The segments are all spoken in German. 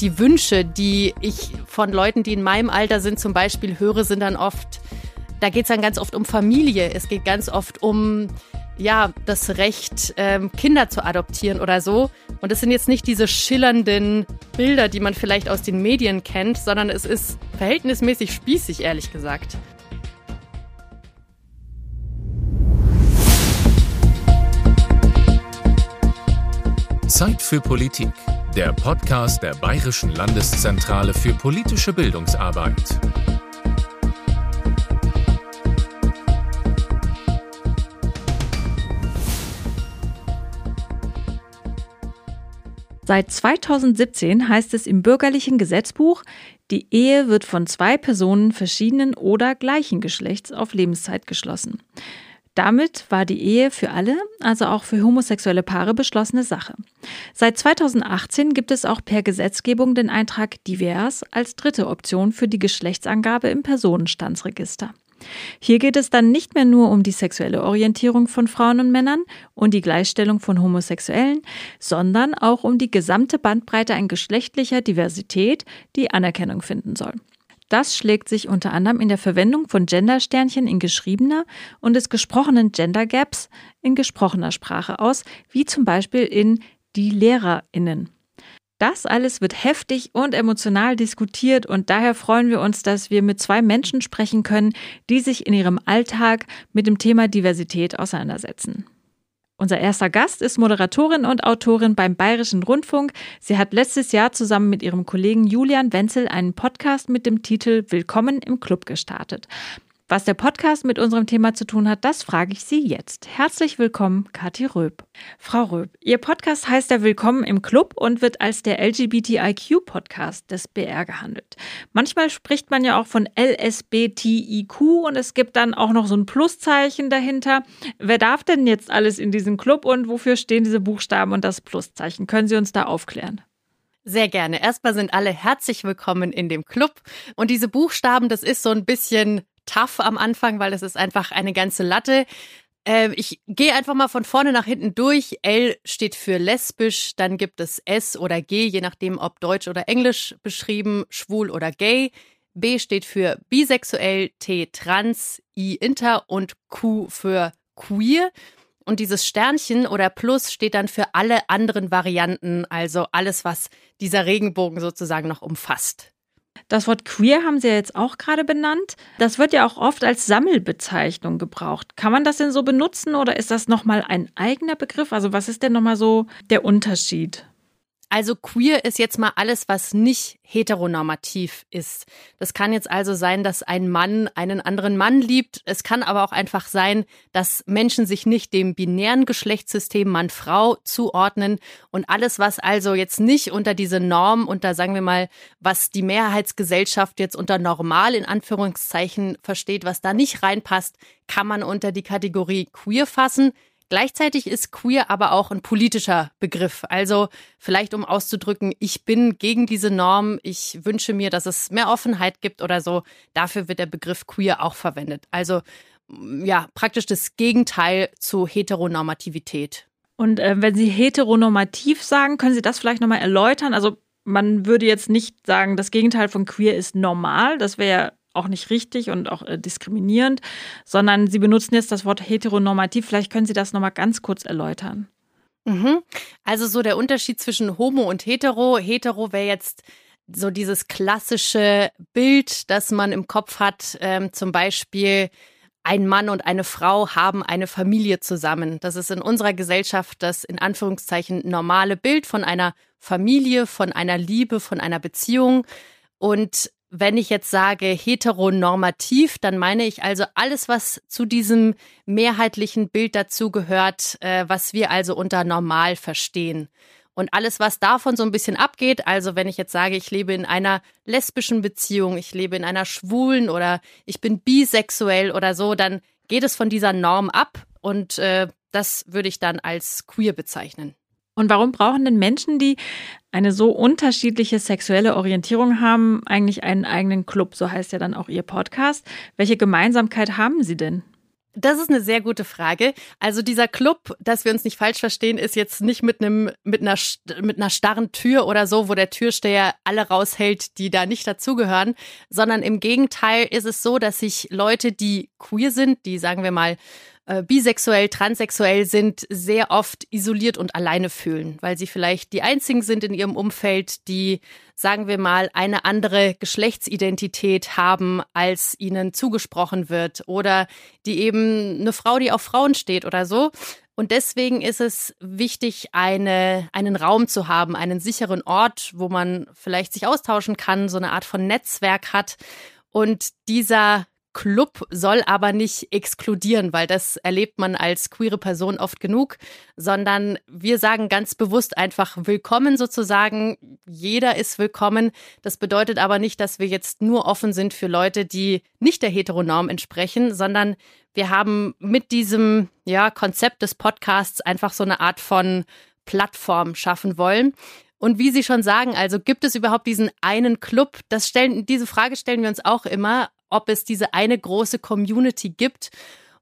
die Wünsche, die ich von Leuten, die in meinem Alter sind, zum Beispiel höre, sind dann oft, da geht es dann ganz oft um Familie. Es geht ganz oft um ja, das Recht, ähm, Kinder zu adoptieren oder so. Und es sind jetzt nicht diese schillernden Bilder, die man vielleicht aus den Medien kennt, sondern es ist verhältnismäßig spießig, ehrlich gesagt. Zeit für Politik, der Podcast der Bayerischen Landeszentrale für politische Bildungsarbeit. Seit 2017 heißt es im bürgerlichen Gesetzbuch, die Ehe wird von zwei Personen verschiedenen oder gleichen Geschlechts auf Lebenszeit geschlossen. Damit war die Ehe für alle, also auch für homosexuelle Paare, beschlossene Sache. Seit 2018 gibt es auch per Gesetzgebung den Eintrag divers als dritte Option für die Geschlechtsangabe im Personenstandsregister. Hier geht es dann nicht mehr nur um die sexuelle Orientierung von Frauen und Männern und die Gleichstellung von Homosexuellen, sondern auch um die gesamte Bandbreite an geschlechtlicher Diversität, die Anerkennung finden soll. Das schlägt sich unter anderem in der Verwendung von Gendersternchen in geschriebener und des gesprochenen Gender Gaps in gesprochener Sprache aus, wie zum Beispiel in die LehrerInnen. Das alles wird heftig und emotional diskutiert und daher freuen wir uns, dass wir mit zwei Menschen sprechen können, die sich in ihrem Alltag mit dem Thema Diversität auseinandersetzen. Unser erster Gast ist Moderatorin und Autorin beim Bayerischen Rundfunk. Sie hat letztes Jahr zusammen mit ihrem Kollegen Julian Wenzel einen Podcast mit dem Titel Willkommen im Club gestartet. Was der Podcast mit unserem Thema zu tun hat, das frage ich Sie jetzt. Herzlich willkommen, Kathi Röb. Frau Röb, Ihr Podcast heißt ja Willkommen im Club und wird als der LGBTIQ-Podcast des BR gehandelt. Manchmal spricht man ja auch von LSBTIQ und es gibt dann auch noch so ein Pluszeichen dahinter. Wer darf denn jetzt alles in diesem Club und wofür stehen diese Buchstaben und das Pluszeichen? Können Sie uns da aufklären? Sehr gerne. Erstmal sind alle herzlich willkommen in dem Club. Und diese Buchstaben, das ist so ein bisschen tough am Anfang, weil es ist einfach eine ganze Latte. Äh, ich gehe einfach mal von vorne nach hinten durch. L steht für lesbisch, dann gibt es S oder G, je nachdem ob deutsch oder englisch beschrieben, schwul oder gay. B steht für bisexuell, T trans, I inter und Q für queer. Und dieses Sternchen oder Plus steht dann für alle anderen Varianten, also alles, was dieser Regenbogen sozusagen noch umfasst. Das Wort queer haben Sie ja jetzt auch gerade benannt. Das wird ja auch oft als Sammelbezeichnung gebraucht. Kann man das denn so benutzen oder ist das nochmal ein eigener Begriff? Also was ist denn nochmal so der Unterschied? Also queer ist jetzt mal alles, was nicht heteronormativ ist. Das kann jetzt also sein, dass ein Mann einen anderen Mann liebt. Es kann aber auch einfach sein, dass Menschen sich nicht dem binären Geschlechtssystem Mann-Frau zuordnen und alles, was also jetzt nicht unter diese Norm, unter sagen wir mal, was die Mehrheitsgesellschaft jetzt unter normal in Anführungszeichen versteht, was da nicht reinpasst, kann man unter die Kategorie queer fassen. Gleichzeitig ist queer aber auch ein politischer Begriff. Also vielleicht um auszudrücken, ich bin gegen diese Norm, ich wünsche mir, dass es mehr Offenheit gibt oder so. Dafür wird der Begriff queer auch verwendet. Also ja, praktisch das Gegenteil zu Heteronormativität. Und äh, wenn Sie heteronormativ sagen, können Sie das vielleicht nochmal erläutern? Also man würde jetzt nicht sagen, das Gegenteil von queer ist normal. Das wäre auch nicht richtig und auch äh, diskriminierend, sondern Sie benutzen jetzt das Wort heteronormativ. Vielleicht können Sie das nochmal ganz kurz erläutern. Mhm. Also so der Unterschied zwischen Homo und Hetero. Hetero wäre jetzt so dieses klassische Bild, das man im Kopf hat, ähm, zum Beispiel ein Mann und eine Frau haben eine Familie zusammen. Das ist in unserer Gesellschaft das in Anführungszeichen normale Bild von einer Familie, von einer Liebe, von einer Beziehung. Und wenn ich jetzt sage heteronormativ, dann meine ich also alles, was zu diesem mehrheitlichen Bild dazugehört, äh, was wir also unter normal verstehen. Und alles, was davon so ein bisschen abgeht, also wenn ich jetzt sage, ich lebe in einer lesbischen Beziehung, ich lebe in einer schwulen oder ich bin bisexuell oder so, dann geht es von dieser Norm ab und äh, das würde ich dann als queer bezeichnen. Und warum brauchen denn Menschen, die eine so unterschiedliche sexuelle Orientierung haben, eigentlich einen eigenen Club? So heißt ja dann auch Ihr Podcast. Welche Gemeinsamkeit haben Sie denn? Das ist eine sehr gute Frage. Also dieser Club, dass wir uns nicht falsch verstehen, ist jetzt nicht mit einem mit einer mit einer starren Tür oder so, wo der Türsteher alle raushält, die da nicht dazugehören, sondern im Gegenteil ist es so, dass sich Leute, die queer sind, die sagen wir mal äh, bisexuell, transsexuell sind, sehr oft isoliert und alleine fühlen, weil sie vielleicht die einzigen sind in ihrem Umfeld, die, sagen wir mal, eine andere Geschlechtsidentität haben, als ihnen zugesprochen wird oder die eben eine Frau, die auf Frauen steht oder so. Und deswegen ist es wichtig, eine, einen Raum zu haben, einen sicheren Ort, wo man vielleicht sich austauschen kann, so eine Art von Netzwerk hat. Und dieser Club soll aber nicht exkludieren, weil das erlebt man als queere Person oft genug, sondern wir sagen ganz bewusst einfach willkommen sozusagen. Jeder ist willkommen. Das bedeutet aber nicht, dass wir jetzt nur offen sind für Leute, die nicht der Heteronorm entsprechen, sondern wir haben mit diesem ja, Konzept des Podcasts einfach so eine Art von Plattform schaffen wollen. Und wie Sie schon sagen, also gibt es überhaupt diesen einen Club? Das stellen, diese Frage stellen wir uns auch immer ob es diese eine große Community gibt.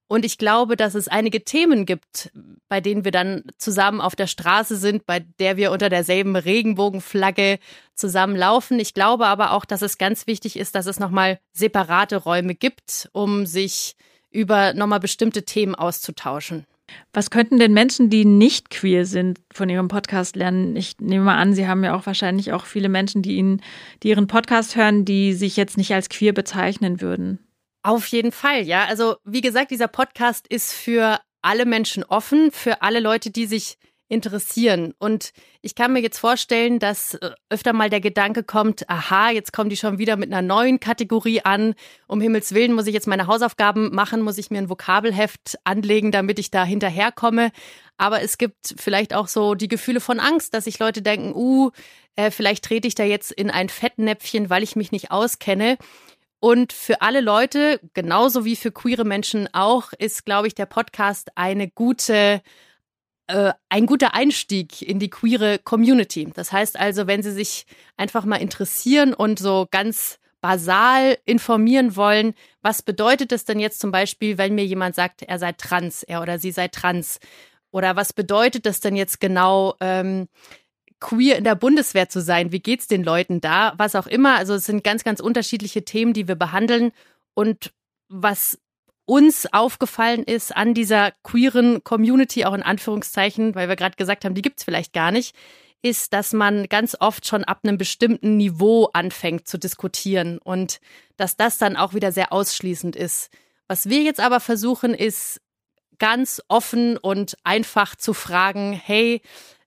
Und ich glaube, dass es einige Themen gibt, bei denen wir dann zusammen auf der Straße sind, bei der wir unter derselben Regenbogenflagge zusammenlaufen. Ich glaube aber auch, dass es ganz wichtig ist, dass es nochmal separate Räume gibt, um sich über nochmal bestimmte Themen auszutauschen. Was könnten denn Menschen, die nicht queer sind, von Ihrem Podcast lernen? Ich nehme mal an, Sie haben ja auch wahrscheinlich auch viele Menschen, die Ihnen, die Ihren Podcast hören, die sich jetzt nicht als queer bezeichnen würden. Auf jeden Fall, ja. Also wie gesagt, dieser Podcast ist für alle Menschen offen, für alle Leute, die sich interessieren. Und ich kann mir jetzt vorstellen, dass äh, öfter mal der Gedanke kommt, aha, jetzt kommen die schon wieder mit einer neuen Kategorie an. Um Himmels Willen muss ich jetzt meine Hausaufgaben machen, muss ich mir ein Vokabelheft anlegen, damit ich da hinterherkomme. Aber es gibt vielleicht auch so die Gefühle von Angst, dass sich Leute denken, uh, äh, vielleicht trete ich da jetzt in ein Fettnäpfchen, weil ich mich nicht auskenne. Und für alle Leute, genauso wie für queere Menschen auch, ist, glaube ich, der Podcast eine gute äh, ein guter Einstieg in die queere Community. Das heißt also, wenn Sie sich einfach mal interessieren und so ganz basal informieren wollen, was bedeutet es denn jetzt zum Beispiel, wenn mir jemand sagt, er sei trans, er oder sie sei trans? Oder was bedeutet das denn jetzt genau, ähm, queer in der Bundeswehr zu sein? Wie geht's den Leuten da? Was auch immer. Also es sind ganz, ganz unterschiedliche Themen, die wir behandeln. Und was uns aufgefallen ist an dieser queeren Community, auch in Anführungszeichen, weil wir gerade gesagt haben, die gibt's vielleicht gar nicht, ist, dass man ganz oft schon ab einem bestimmten Niveau anfängt zu diskutieren und dass das dann auch wieder sehr ausschließend ist. Was wir jetzt aber versuchen, ist ganz offen und einfach zu fragen, hey,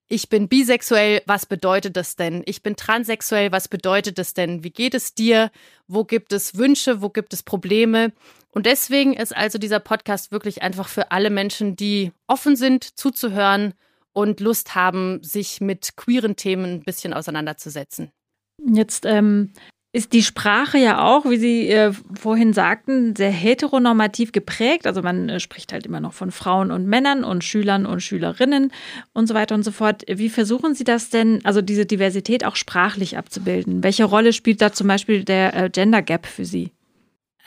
ich bin bisexuell, was bedeutet das denn? Ich bin transsexuell, was bedeutet das denn? Wie geht es dir? Wo gibt es Wünsche? Wo gibt es Probleme? Und deswegen ist also dieser Podcast wirklich einfach für alle Menschen, die offen sind, zuzuhören und Lust haben, sich mit queeren Themen ein bisschen auseinanderzusetzen. Jetzt ähm, ist die Sprache ja auch, wie Sie äh, vorhin sagten, sehr heteronormativ geprägt. Also man äh, spricht halt immer noch von Frauen und Männern und Schülern und Schülerinnen und so weiter und so fort. Wie versuchen Sie das denn, also diese Diversität auch sprachlich abzubilden? Welche Rolle spielt da zum Beispiel der äh, Gender Gap für Sie?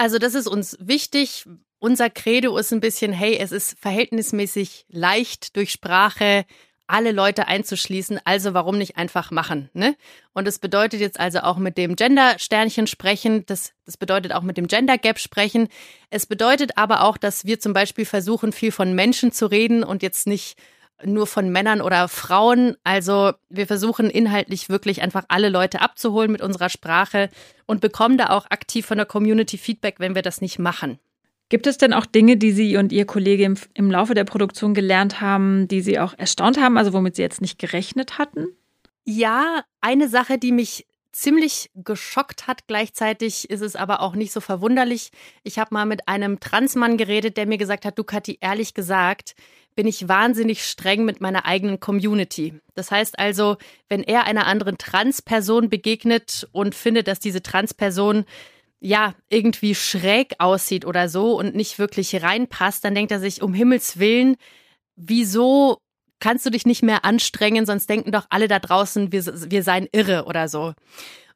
Also das ist uns wichtig. Unser Credo ist ein bisschen, hey, es ist verhältnismäßig leicht durch Sprache alle Leute einzuschließen, also warum nicht einfach machen, ne? Und das bedeutet jetzt also auch mit dem Gender-Sternchen sprechen, das, das bedeutet auch mit dem Gender-Gap sprechen. Es bedeutet aber auch, dass wir zum Beispiel versuchen, viel von Menschen zu reden und jetzt nicht nur von Männern oder Frauen. Also wir versuchen inhaltlich wirklich einfach alle Leute abzuholen mit unserer Sprache und bekommen da auch aktiv von der Community Feedback, wenn wir das nicht machen. Gibt es denn auch Dinge, die Sie und Ihr Kollege im, im Laufe der Produktion gelernt haben, die Sie auch erstaunt haben, also womit Sie jetzt nicht gerechnet hatten? Ja, eine Sache, die mich ziemlich geschockt hat. Gleichzeitig ist es aber auch nicht so verwunderlich. Ich habe mal mit einem Transmann geredet, der mir gesagt hat, du Kathi, ehrlich gesagt, bin ich wahnsinnig streng mit meiner eigenen Community. Das heißt also, wenn er einer anderen Transperson begegnet und findet, dass diese Transperson ja irgendwie schräg aussieht oder so und nicht wirklich reinpasst, dann denkt er sich um Himmels willen, wieso kannst du dich nicht mehr anstrengen, sonst denken doch alle da draußen, wir, wir seien irre oder so.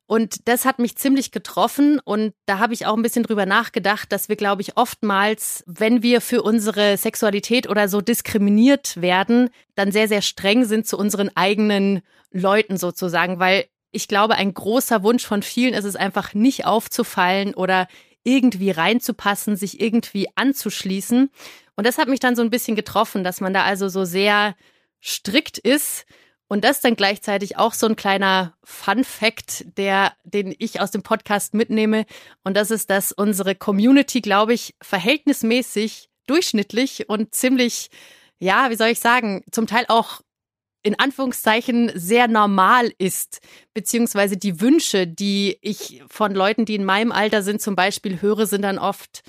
Und das hat mich ziemlich getroffen und da habe ich auch ein bisschen drüber nachgedacht, dass wir, glaube ich, oftmals, wenn wir für unsere Sexualität oder so diskriminiert werden, dann sehr, sehr streng sind zu unseren eigenen Leuten sozusagen, weil ich glaube, ein großer Wunsch von vielen ist es einfach nicht aufzufallen oder irgendwie reinzupassen, sich irgendwie anzuschließen. Und das hat mich dann so ein bisschen getroffen, dass man da also so sehr strikt ist. Und das dann gleichzeitig auch so ein kleiner Fun Fact, der, den ich aus dem Podcast mitnehme. Und das ist, dass unsere Community, glaube ich, verhältnismäßig durchschnittlich und ziemlich, ja, wie soll ich sagen, zum Teil auch in Anführungszeichen sehr normal ist, beziehungsweise die Wünsche, die ich von Leuten, die in meinem Alter sind, zum Beispiel höre, sind dann oft,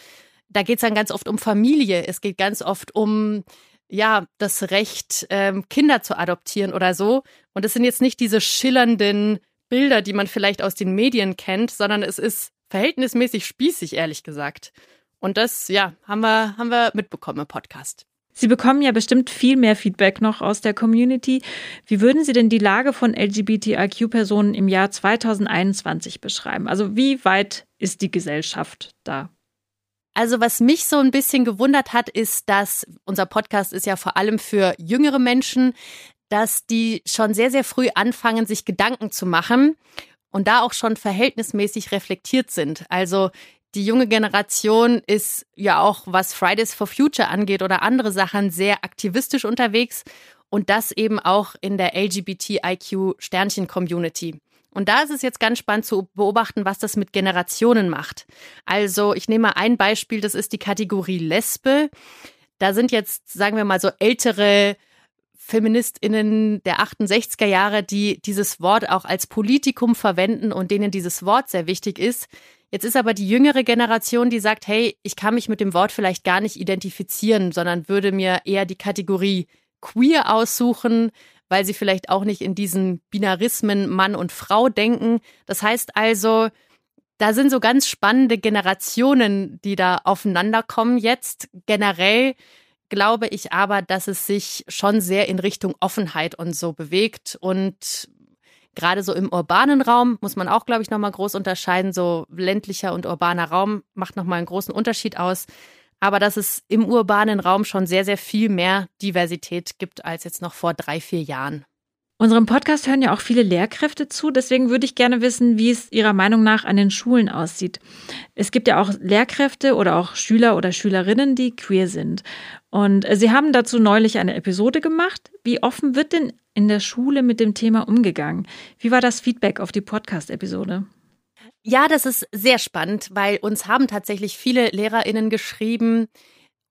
da geht es dann ganz oft um Familie, es geht ganz oft um ja, das Recht, ähm, Kinder zu adoptieren oder so. Und es sind jetzt nicht diese schillernden Bilder, die man vielleicht aus den Medien kennt, sondern es ist verhältnismäßig spießig, ehrlich gesagt. Und das, ja, haben wir, haben wir mitbekommen im Podcast. Sie bekommen ja bestimmt viel mehr Feedback noch aus der Community. Wie würden Sie denn die Lage von LGBTIQ-Personen im Jahr 2021 beschreiben? Also wie weit ist die Gesellschaft da? Also was mich so ein bisschen gewundert hat, ist, dass unser Podcast ist ja vor allem für jüngere Menschen, dass die schon sehr, sehr früh anfangen, sich Gedanken zu machen und da auch schon verhältnismäßig reflektiert sind. Also die junge Generation ist ja auch, was Fridays for Future angeht oder andere Sachen, sehr aktivistisch unterwegs und das eben auch in der LGBTIQ-Sternchen-Community. Und da ist es jetzt ganz spannend zu beobachten, was das mit Generationen macht. Also ich nehme mal ein Beispiel, das ist die Kategorie Lesbe. Da sind jetzt, sagen wir mal, so ältere Feministinnen der 68er Jahre, die dieses Wort auch als Politikum verwenden und denen dieses Wort sehr wichtig ist. Jetzt ist aber die jüngere Generation, die sagt, hey, ich kann mich mit dem Wort vielleicht gar nicht identifizieren, sondern würde mir eher die Kategorie queer aussuchen, weil sie vielleicht auch nicht in diesen Binarismen Mann und Frau denken. Das heißt also, da sind so ganz spannende Generationen, die da aufeinander kommen jetzt. Generell glaube ich aber, dass es sich schon sehr in Richtung Offenheit und so bewegt und gerade so im urbanen Raum muss man auch, glaube ich, nochmal groß unterscheiden. So ländlicher und urbaner Raum macht nochmal einen großen Unterschied aus aber dass es im urbanen Raum schon sehr, sehr viel mehr Diversität gibt als jetzt noch vor drei, vier Jahren. Unserem Podcast hören ja auch viele Lehrkräfte zu. Deswegen würde ich gerne wissen, wie es Ihrer Meinung nach an den Schulen aussieht. Es gibt ja auch Lehrkräfte oder auch Schüler oder Schülerinnen, die queer sind. Und Sie haben dazu neulich eine Episode gemacht. Wie offen wird denn in der Schule mit dem Thema umgegangen? Wie war das Feedback auf die Podcast-Episode? Ja, das ist sehr spannend, weil uns haben tatsächlich viele Lehrerinnen geschrieben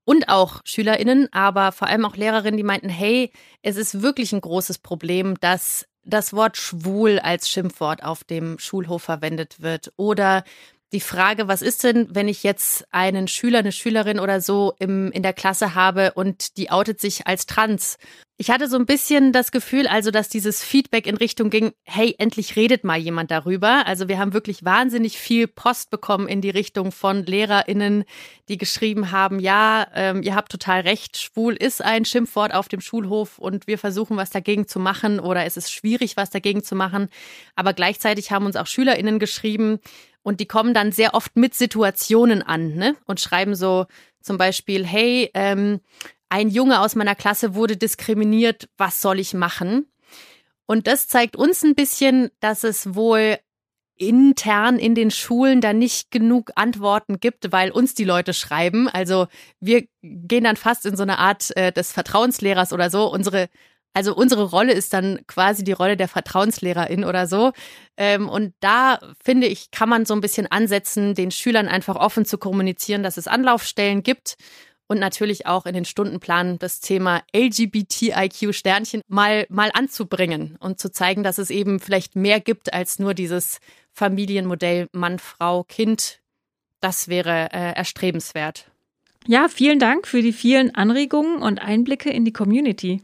und auch Schülerinnen, aber vor allem auch Lehrerinnen, die meinten, hey, es ist wirklich ein großes Problem, dass das Wort schwul als Schimpfwort auf dem Schulhof verwendet wird oder die Frage, was ist denn, wenn ich jetzt einen Schüler, eine Schülerin oder so im, in der Klasse habe und die outet sich als trans? Ich hatte so ein bisschen das Gefühl, also, dass dieses Feedback in Richtung ging, hey, endlich redet mal jemand darüber. Also wir haben wirklich wahnsinnig viel Post bekommen in die Richtung von LehrerInnen, die geschrieben haben, ja, ähm, ihr habt total recht, schwul ist ein Schimpfwort auf dem Schulhof und wir versuchen, was dagegen zu machen oder es ist schwierig, was dagegen zu machen. Aber gleichzeitig haben uns auch SchülerInnen geschrieben, und die kommen dann sehr oft mit Situationen an ne? und schreiben so zum Beispiel, hey, ähm, ein Junge aus meiner Klasse wurde diskriminiert, was soll ich machen? Und das zeigt uns ein bisschen, dass es wohl intern in den Schulen da nicht genug Antworten gibt, weil uns die Leute schreiben. Also wir gehen dann fast in so eine Art äh, des Vertrauenslehrers oder so. Unsere also unsere Rolle ist dann quasi die Rolle der Vertrauenslehrerin oder so. Ähm, und da finde ich, kann man so ein bisschen ansetzen, den Schülern einfach offen zu kommunizieren, dass es Anlaufstellen gibt und natürlich auch in den Stundenplan das Thema LGBTIQ-Sternchen mal, mal anzubringen und zu zeigen, dass es eben vielleicht mehr gibt als nur dieses Familienmodell Mann, Frau, Kind. Das wäre äh, erstrebenswert. Ja, vielen Dank für die vielen Anregungen und Einblicke in die Community.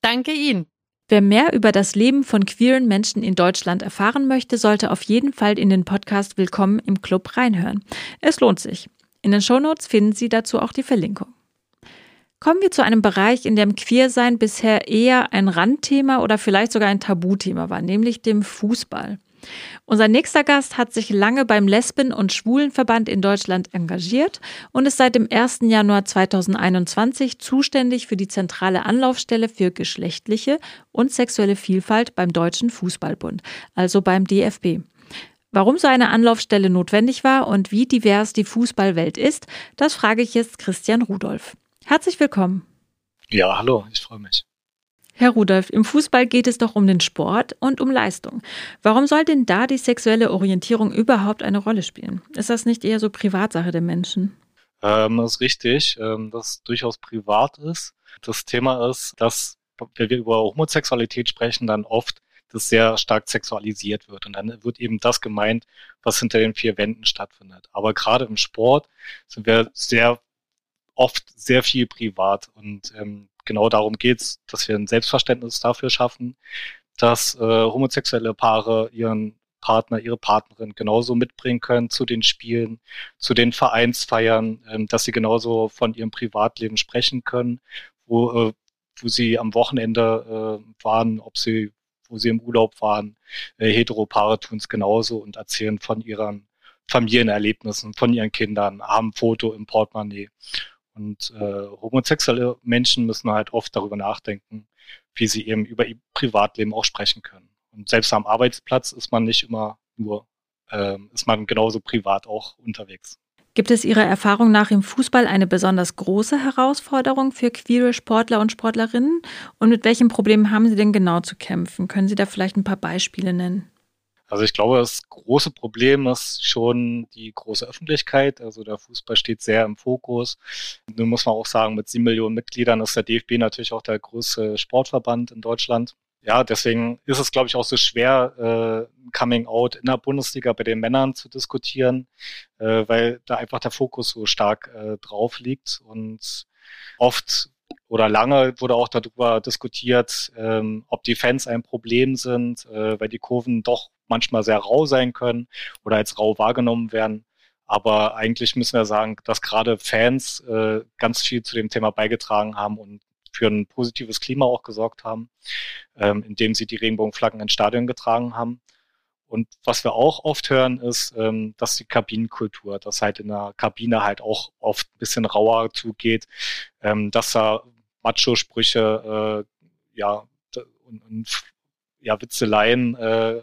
Danke Ihnen. Wer mehr über das Leben von queeren Menschen in Deutschland erfahren möchte, sollte auf jeden Fall in den Podcast Willkommen im Club reinhören. Es lohnt sich. In den Shownotes finden Sie dazu auch die Verlinkung. Kommen wir zu einem Bereich, in dem Queersein bisher eher ein Randthema oder vielleicht sogar ein Tabuthema war, nämlich dem Fußball. Unser nächster Gast hat sich lange beim Lesben- und Schwulenverband in Deutschland engagiert und ist seit dem 1. Januar 2021 zuständig für die zentrale Anlaufstelle für geschlechtliche und sexuelle Vielfalt beim Deutschen Fußballbund, also beim DFB. Warum so eine Anlaufstelle notwendig war und wie divers die Fußballwelt ist, das frage ich jetzt Christian Rudolph. Herzlich willkommen. Ja, hallo, ich freue mich. Herr Rudolph, im Fußball geht es doch um den Sport und um Leistung. Warum soll denn da die sexuelle Orientierung überhaupt eine Rolle spielen? Ist das nicht eher so Privatsache der Menschen? Ähm, das ist richtig, ähm, dass es durchaus privat ist. Das Thema ist, dass, wenn wir über Homosexualität sprechen, dann oft das sehr stark sexualisiert wird. Und dann wird eben das gemeint, was hinter den vier Wänden stattfindet. Aber gerade im Sport sind wir sehr oft sehr viel privat. Und ähm, genau darum geht's, dass wir ein Selbstverständnis dafür schaffen, dass äh, homosexuelle Paare ihren Partner, ihre Partnerin genauso mitbringen können zu den Spielen, zu den Vereinsfeiern, ähm, dass sie genauso von ihrem Privatleben sprechen können, wo, äh, wo sie am Wochenende äh, waren, ob sie, wo sie im Urlaub waren. Äh, Heteropaare tun es genauso und erzählen von ihren Familienerlebnissen, von ihren Kindern, haben Foto im Portemonnaie. Und äh, homosexuelle Menschen müssen halt oft darüber nachdenken, wie sie eben über ihr Privatleben auch sprechen können. Und selbst am Arbeitsplatz ist man nicht immer nur, äh, ist man genauso privat auch unterwegs. Gibt es Ihrer Erfahrung nach im Fußball eine besonders große Herausforderung für queere Sportler und Sportlerinnen? Und mit welchen Problemen haben Sie denn genau zu kämpfen? Können Sie da vielleicht ein paar Beispiele nennen? Also ich glaube, das große Problem ist schon die große Öffentlichkeit. Also der Fußball steht sehr im Fokus. Nun muss man auch sagen, mit sieben Millionen Mitgliedern ist der DFB natürlich auch der größte Sportverband in Deutschland. Ja, deswegen ist es, glaube ich, auch so schwer, äh, Coming Out in der Bundesliga bei den Männern zu diskutieren, äh, weil da einfach der Fokus so stark äh, drauf liegt und oft oder lange wurde auch darüber diskutiert, ähm, ob die Fans ein Problem sind, äh, weil die Kurven doch manchmal sehr rau sein können oder als rau wahrgenommen werden. Aber eigentlich müssen wir sagen, dass gerade Fans äh, ganz viel zu dem Thema beigetragen haben und für ein positives Klima auch gesorgt haben, ähm, indem sie die Regenbogenflaggen ins Stadion getragen haben. Und was wir auch oft hören, ist, ähm, dass die Kabinenkultur, dass halt in der Kabine halt auch oft ein bisschen rauer zugeht, ähm, dass da Macho-Sprüche, äh, ja, und, und ja, Witzeleien äh,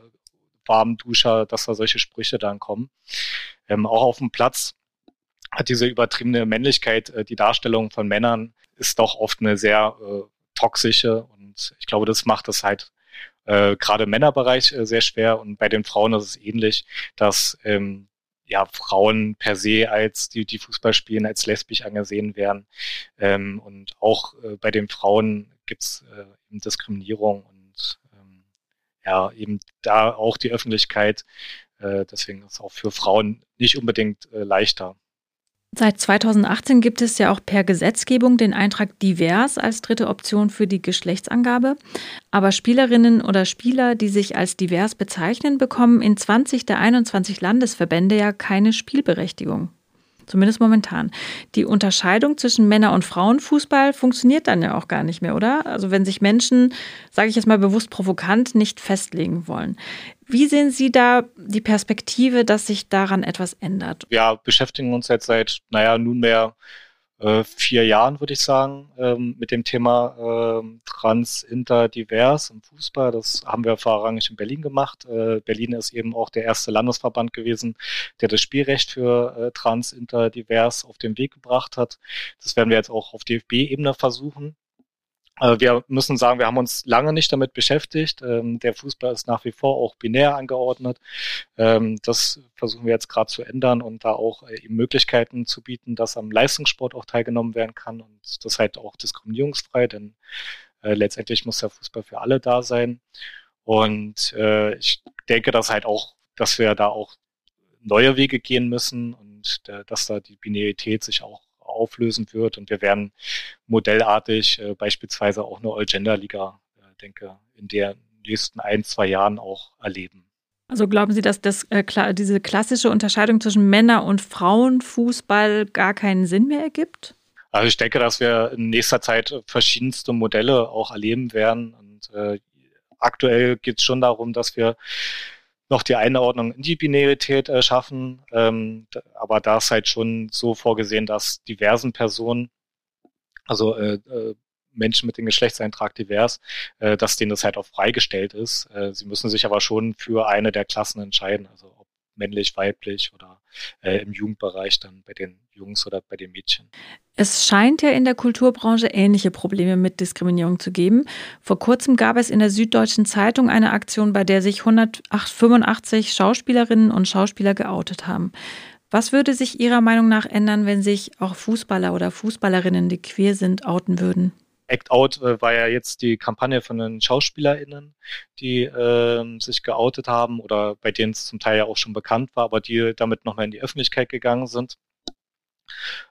Warmduscher, dass da solche Sprüche dann kommen. Ähm, auch auf dem Platz hat diese übertriebene Männlichkeit, äh, die Darstellung von Männern ist doch oft eine sehr äh, toxische und ich glaube, das macht es halt äh, gerade im Männerbereich äh, sehr schwer und bei den Frauen ist es ähnlich, dass ähm, ja, Frauen per se als die, die Fußball spielen, als lesbisch angesehen werden. Ähm, und auch äh, bei den Frauen gibt's äh, Diskriminierung und ja, eben da auch die Öffentlichkeit. Äh, deswegen ist es auch für Frauen nicht unbedingt äh, leichter. Seit 2018 gibt es ja auch per Gesetzgebung den Eintrag divers als dritte Option für die Geschlechtsangabe. Aber Spielerinnen oder Spieler, die sich als divers bezeichnen, bekommen in 20 der 21 Landesverbände ja keine Spielberechtigung zumindest momentan. Die Unterscheidung zwischen Männer- und Frauenfußball funktioniert dann ja auch gar nicht mehr, oder? Also wenn sich Menschen, sage ich jetzt mal bewusst provokant, nicht festlegen wollen. Wie sehen Sie da die Perspektive, dass sich daran etwas ändert? Wir beschäftigen uns jetzt seit, naja, nunmehr äh, vier Jahren, würde ich sagen, ähm, mit dem Thema äh, Trans, Inter, Divers im Fußball. Das haben wir vorrangig in Berlin gemacht. Äh, Berlin ist eben auch der erste Landesverband gewesen, der das Spielrecht für äh, Trans, Inter, Divers auf den Weg gebracht hat. Das werden wir jetzt auch auf DFB-Ebene versuchen. Äh, wir müssen sagen, wir haben uns lange nicht damit beschäftigt. Ähm, der Fußball ist nach wie vor auch binär angeordnet. Ähm, das versuchen wir jetzt gerade zu ändern und da auch äh, Möglichkeiten zu bieten, dass am Leistungssport auch teilgenommen werden kann und das halt auch diskriminierungsfrei, denn äh, letztendlich muss der Fußball für alle da sein. Und ich denke, dass halt auch, dass wir da auch neue Wege gehen müssen und dass da die Binarität sich auch auflösen wird. Und wir werden modellartig äh, beispielsweise auch eine All-Gender-Liga, äh, denke, in der nächsten ein, zwei Jahren auch erleben. Also glauben Sie, dass das, äh, klar, diese klassische Unterscheidung zwischen Männer- und Frauenfußball gar keinen Sinn mehr ergibt? Also ich denke, dass wir in nächster Zeit verschiedenste Modelle auch erleben werden. Und äh, aktuell geht es schon darum, dass wir noch die Einordnung in die Binarität äh, schaffen. Ähm, aber da ist halt schon so vorgesehen, dass diversen Personen, also äh, äh, Menschen mit dem Geschlechtseintrag divers, äh, dass denen das halt auch freigestellt ist. Äh, sie müssen sich aber schon für eine der Klassen entscheiden, also ob männlich, weiblich oder äh, im Jugendbereich dann bei den Jungs oder bei den Mädchen. Es scheint ja in der Kulturbranche ähnliche Probleme mit Diskriminierung zu geben. Vor kurzem gab es in der Süddeutschen Zeitung eine Aktion, bei der sich 185 Schauspielerinnen und Schauspieler geoutet haben. Was würde sich Ihrer Meinung nach ändern, wenn sich auch Fußballer oder Fußballerinnen, die queer sind, outen würden? Act Out äh, war ja jetzt die Kampagne von den SchauspielerInnen, die äh, sich geoutet haben oder bei denen es zum Teil ja auch schon bekannt war, aber die damit nochmal in die Öffentlichkeit gegangen sind.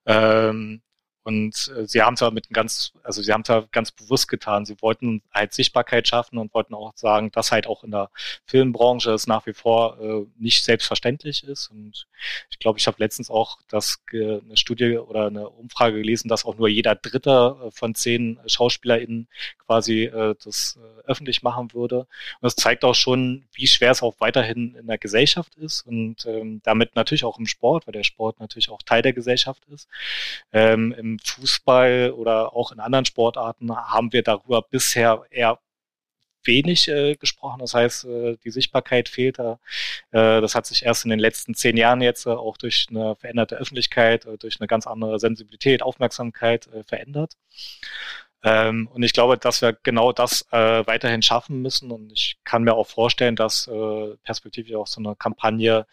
Ähm, und äh, sie haben es aber mit ganz, also sie haben es ganz bewusst getan. Sie wollten halt Sichtbarkeit schaffen und wollten auch sagen, dass halt auch in der Filmbranche es nach wie vor äh, nicht selbstverständlich ist. Und ich glaube, ich habe letztens auch das äh, eine Studie oder eine Umfrage gelesen, dass auch nur jeder Dritte äh, von zehn SchauspielerInnen quasi äh, das äh, öffentlich machen würde. Und das zeigt auch schon, wie schwer es auch weiterhin in der Gesellschaft ist und ähm, damit natürlich auch im Sport, weil der Sport natürlich auch Teil der Gesellschaft ist. Ähm, Im Fußball oder auch in anderen Sportarten haben wir darüber bisher eher wenig äh, gesprochen. Das heißt, äh, die Sichtbarkeit fehlt da. Äh, das hat sich erst in den letzten zehn Jahren jetzt äh, auch durch eine veränderte Öffentlichkeit, äh, durch eine ganz andere Sensibilität, Aufmerksamkeit äh, verändert. Ähm, und ich glaube, dass wir genau das weiterhin schaffen müssen. Und ich kann mir auch vorstellen, dass perspektivisch auch so eine Kampagne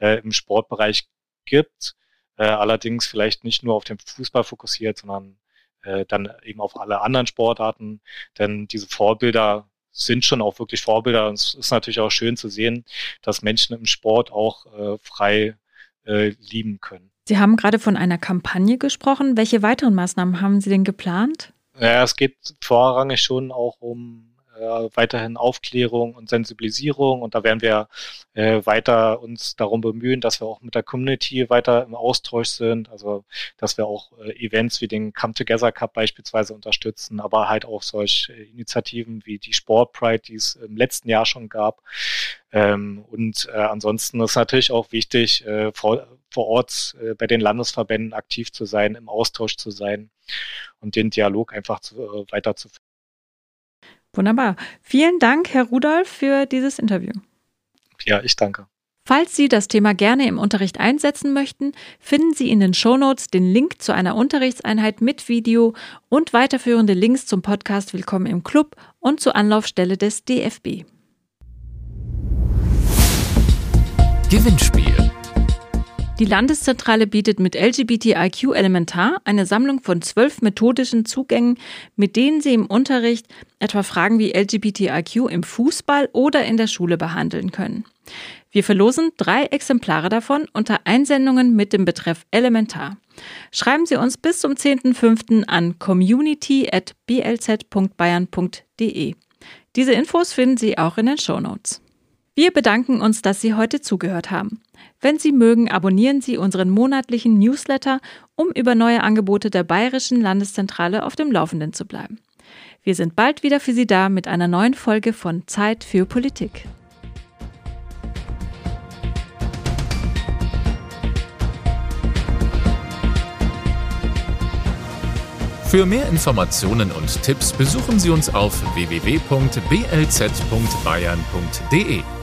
im Sportbereich gibt, äh, allerdings vielleicht nicht nur auf den Fußball fokussiert, sondern äh, dann eben auf alle anderen Sportarten. Denn diese Vorbilder sind schon auch wirklich Vorbilder. Und es ist natürlich auch schön zu sehen, dass Menschen im Sport auch äh, frei äh, lieben können. Sie haben gerade von einer Kampagne gesprochen. Welche weiteren Maßnahmen haben Sie denn geplant? Ja, es geht vorrangig schon auch um weiterhin Aufklärung und Sensibilisierung und da werden wir äh, weiter uns darum bemühen, dass wir auch mit der Community weiter im Austausch sind, also dass wir auch äh, Events wie den Come Together Cup beispielsweise unterstützen, aber halt auch solche Initiativen wie die Sport Pride, die es im letzten Jahr schon gab. Ähm, und äh, ansonsten ist natürlich auch wichtig, äh, vor, vor Ort äh, bei den Landesverbänden aktiv zu sein, im Austausch zu sein und den Dialog einfach zu, äh, weiterzuführen. Wunderbar. Vielen Dank, Herr Rudolf, für dieses Interview. Ja, ich danke. Falls Sie das Thema gerne im Unterricht einsetzen möchten, finden Sie in den Shownotes den Link zu einer Unterrichtseinheit mit Video und weiterführende Links zum Podcast Willkommen im Club und zur Anlaufstelle des DFB. Gewinnspiel die Landeszentrale bietet mit LGBTIQ Elementar eine Sammlung von zwölf methodischen Zugängen, mit denen Sie im Unterricht etwa Fragen wie LGBTIQ im Fußball oder in der Schule behandeln können. Wir verlosen drei Exemplare davon unter Einsendungen mit dem Betreff Elementar. Schreiben Sie uns bis zum 10.05. an community.blz.bayern.de. Diese Infos finden Sie auch in den Shownotes. Wir bedanken uns, dass Sie heute zugehört haben. Wenn Sie mögen, abonnieren Sie unseren monatlichen Newsletter, um über neue Angebote der Bayerischen Landeszentrale auf dem Laufenden zu bleiben. Wir sind bald wieder für Sie da mit einer neuen Folge von Zeit für Politik. Für mehr Informationen und Tipps besuchen Sie uns auf www.blz.bayern.de.